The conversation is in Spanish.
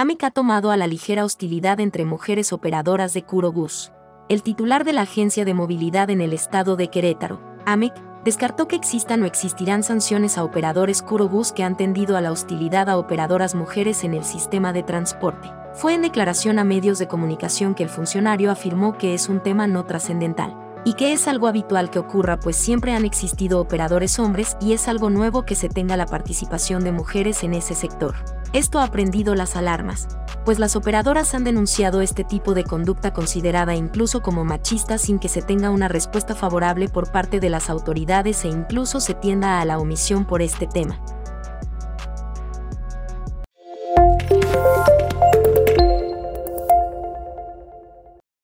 AMEC ha tomado a la ligera hostilidad entre mujeres operadoras de Curobús. El titular de la Agencia de Movilidad en el estado de Querétaro, AMEC, descartó que existan o existirán sanciones a operadores Curobús que han tendido a la hostilidad a operadoras mujeres en el sistema de transporte. Fue en declaración a medios de comunicación que el funcionario afirmó que es un tema no trascendental y que es algo habitual que ocurra pues siempre han existido operadores hombres y es algo nuevo que se tenga la participación de mujeres en ese sector. Esto ha aprendido las alarmas, pues las operadoras han denunciado este tipo de conducta considerada incluso como machista sin que se tenga una respuesta favorable por parte de las autoridades e incluso se tienda a la omisión por este tema.